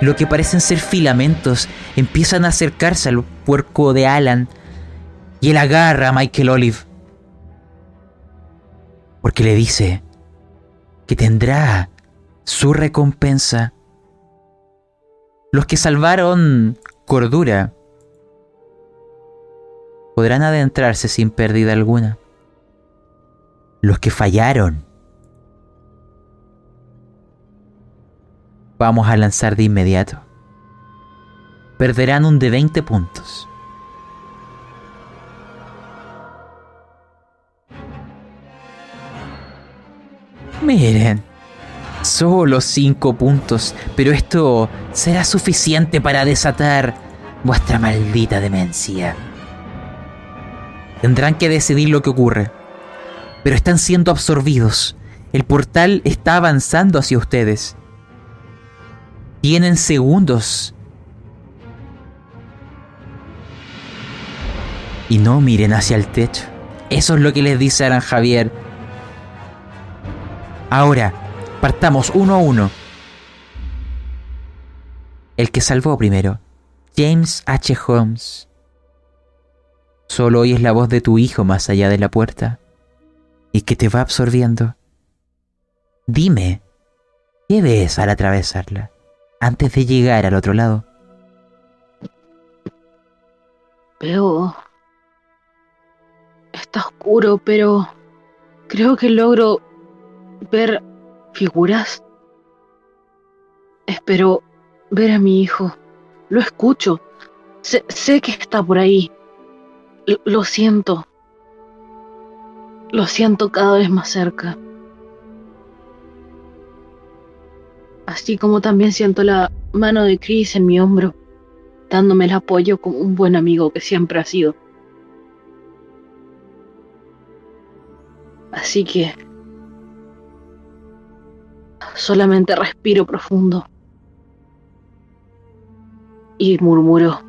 Lo que parecen ser filamentos empiezan a acercarse al puerco de Alan y él agarra a Michael Olive. Porque le dice que tendrá su recompensa. Los que salvaron cordura podrán adentrarse sin pérdida alguna. Los que fallaron, vamos a lanzar de inmediato. Perderán un de 20 puntos. Miren, solo 5 puntos, pero esto será suficiente para desatar vuestra maldita demencia. Tendrán que decidir lo que ocurre. Pero están siendo absorbidos. El portal está avanzando hacia ustedes. Tienen segundos. Y no miren hacia el techo. Eso es lo que les dice Aran Javier. Ahora, partamos uno a uno. El que salvó primero. James H. Holmes. Solo oyes la voz de tu hijo más allá de la puerta y que te va absorbiendo. Dime, ¿qué ves al atravesarla antes de llegar al otro lado? Veo... Está oscuro, pero creo que logro ver figuras. Espero ver a mi hijo. Lo escucho. Sé, que está por ahí. Lo siento. Lo siento cada vez más cerca. Así como también siento la mano de Chris en mi hombro, dándome el apoyo como un buen amigo que siempre ha sido. Así que solamente respiro profundo y murmuro,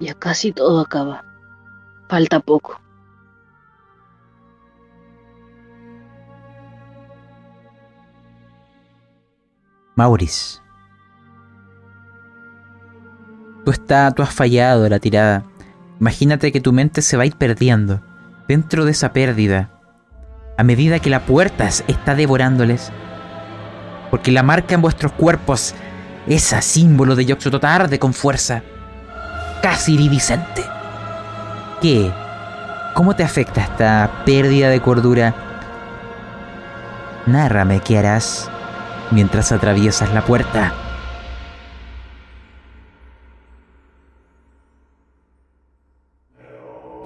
ya casi todo acaba. Falta poco. Maurice. Tú, está, tú has fallado la tirada. Imagínate que tu mente se va a ir perdiendo dentro de esa pérdida. A medida que la puerta está devorándoles. Porque la marca en vuestros cuerpos, esa símbolo de Yoxotot arde con fuerza. Casi iridiscente. ¿Qué? ¿Cómo te afecta esta pérdida de cordura? Nárrame qué harás mientras atraviesas la puerta.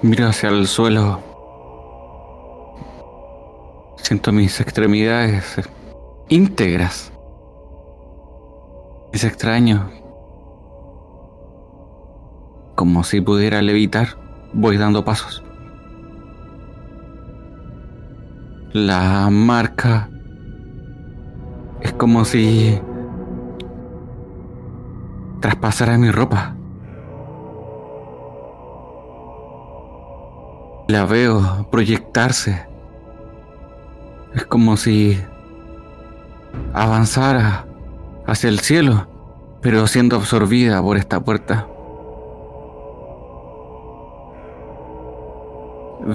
Miro hacia el suelo. Siento mis extremidades íntegras. Es extraño. Como si pudiera levitar voy dando pasos. La marca es como si traspasara mi ropa. La veo proyectarse. Es como si avanzara hacia el cielo, pero siendo absorbida por esta puerta.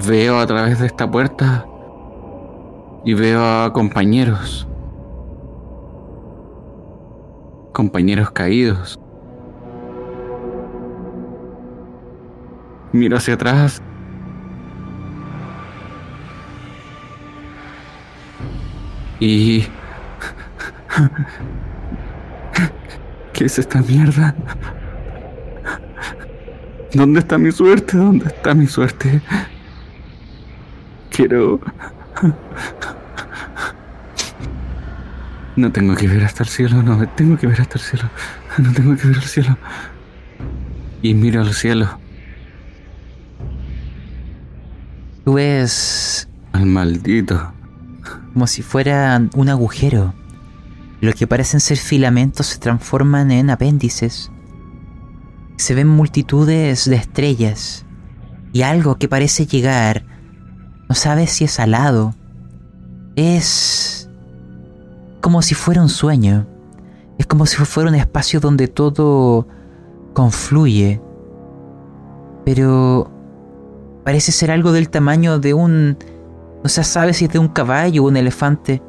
Veo a través de esta puerta y veo a compañeros. Compañeros caídos. Miro hacia atrás. Y... [laughs] ¿Qué es esta mierda? ¿Dónde está mi suerte? ¿Dónde está mi suerte? Quiero... [laughs] No tengo que ver hasta el cielo, no tengo que ver hasta el cielo. No tengo que ver el cielo. Y miro al cielo. Tú ves Al maldito. como si fuera un agujero. Lo que parecen ser filamentos se transforman en apéndices. Se ven multitudes de estrellas. Y algo que parece llegar. No sabes si es alado. Es como si fuera un sueño. Es como si fuera un espacio donde todo confluye. Pero parece ser algo del tamaño de un... No se sabe si es de un caballo o un elefante.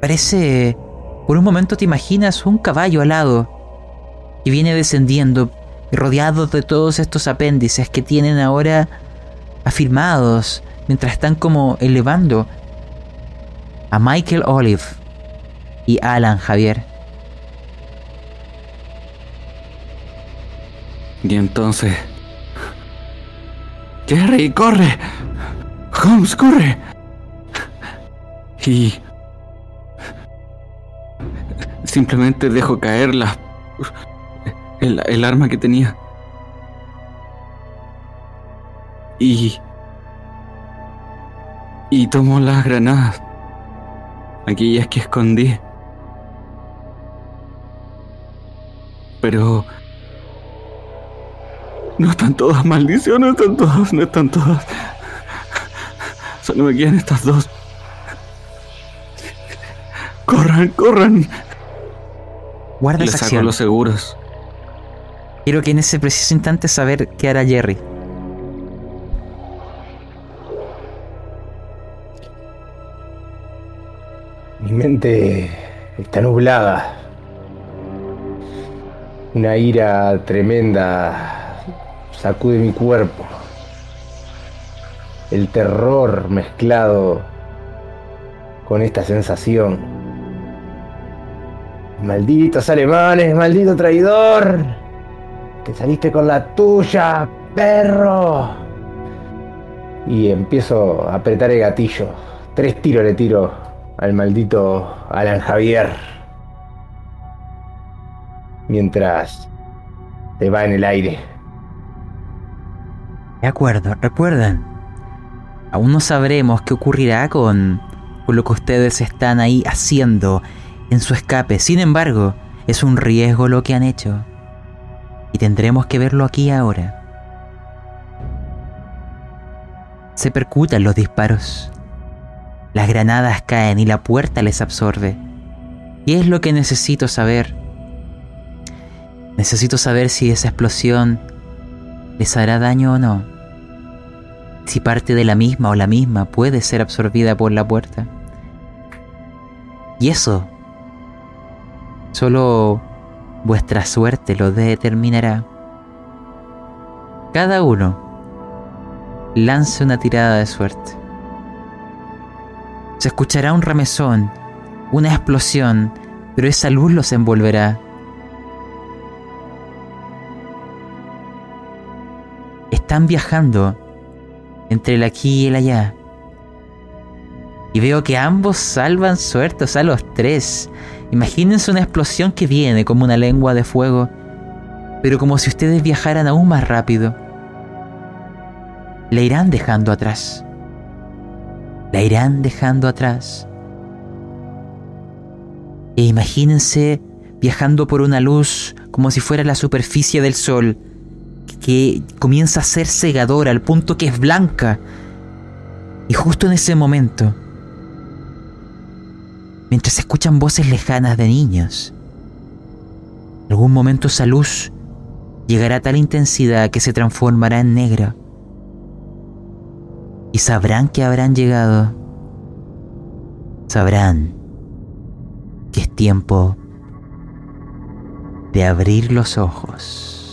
Parece... Por un momento te imaginas un caballo alado que viene descendiendo, rodeado de todos estos apéndices que tienen ahora afirmados, mientras están como elevando a Michael Olive y Alan Javier. Y entonces... Jerry, corre. Holmes, corre. Y... Simplemente dejo caer la... El, arma que tenía. Y... Y tomo las granadas. Aquellas que escondí. Pero... No están todas, maldición, no están todas, no están todas. Solo me quedan estas dos. Corran, corran. Guarda Les esa saco acción. los seguros. Quiero que en ese preciso instante saber qué hará Jerry. Mi mente está nublada. Una ira tremenda sacude mi cuerpo. El terror mezclado con esta sensación. Malditos alemanes, maldito traidor. Te saliste con la tuya, perro. Y empiezo a apretar el gatillo. Tres tiros le tiro al maldito Alan Javier. Mientras se va en el aire. De acuerdo, recuerden. Aún no sabremos qué ocurrirá con, con lo que ustedes están ahí haciendo en su escape. Sin embargo, es un riesgo lo que han hecho. Y tendremos que verlo aquí ahora. Se percutan los disparos. Las granadas caen y la puerta les absorbe. ¿Y es lo que necesito saber? Necesito saber si esa explosión les hará daño o no. Si parte de la misma o la misma puede ser absorbida por la puerta. Y eso solo vuestra suerte lo determinará. Cada uno lance una tirada de suerte. Se escuchará un remesón, una explosión, pero esa luz los envolverá. Están viajando entre el aquí y el allá. Y veo que ambos salvan suerte, o sea, los tres. Imagínense una explosión que viene como una lengua de fuego, pero como si ustedes viajaran aún más rápido. La irán dejando atrás. La irán dejando atrás. E imagínense viajando por una luz como si fuera la superficie del sol, que comienza a ser cegadora al punto que es blanca. Y justo en ese momento, mientras se escuchan voces lejanas de niños, en algún momento esa luz llegará a tal intensidad que se transformará en negra. Y sabrán que habrán llegado. Sabrán que es tiempo de abrir los ojos.